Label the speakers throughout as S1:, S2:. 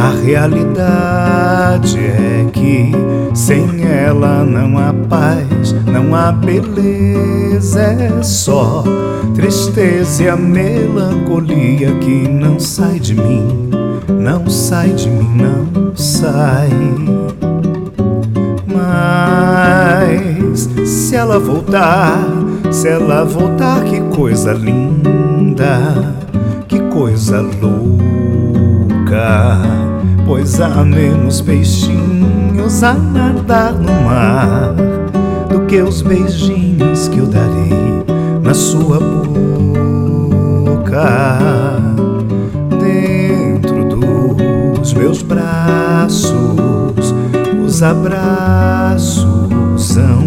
S1: a realidade é que sem ela não há paz, não há beleza, é só tristeza e a melancolia que não sai de mim, não sai de mim, não sai. Mas se ela voltar, se ela voltar, que coisa linda, que coisa louca, pois há menos peixinhos a nadar no mar do que os beijinhos que eu darei na sua boca. Dentro dos meus braços, os abraços são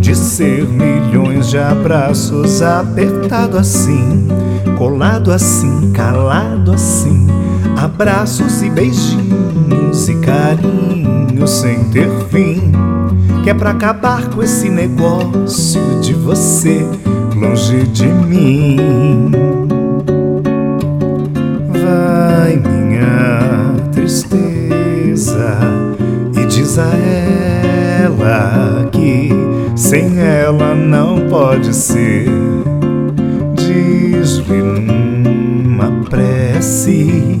S1: de ser milhões de abraços, apertado assim, colado assim, calado assim, abraços e beijinhos carinhos sem ter fim. Que é pra acabar com esse negócio de você longe de mim. Vai, minha tristeza, e diz a ela que sem ela não pode ser. Diz-lhe numa prece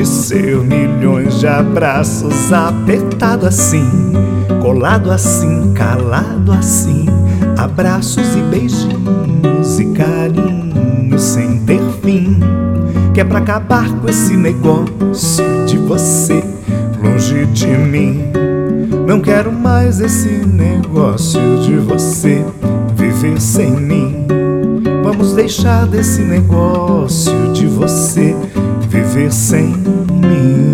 S1: de ser milhões de abraços, apertado assim, colado assim, calado assim, abraços e beijinhos e carinhos sem ter fim. Que é pra acabar com esse negócio de você longe de mim. Não quero mais esse negócio de você viver sem mim. Vamos deixar desse negócio de você viver sem mim.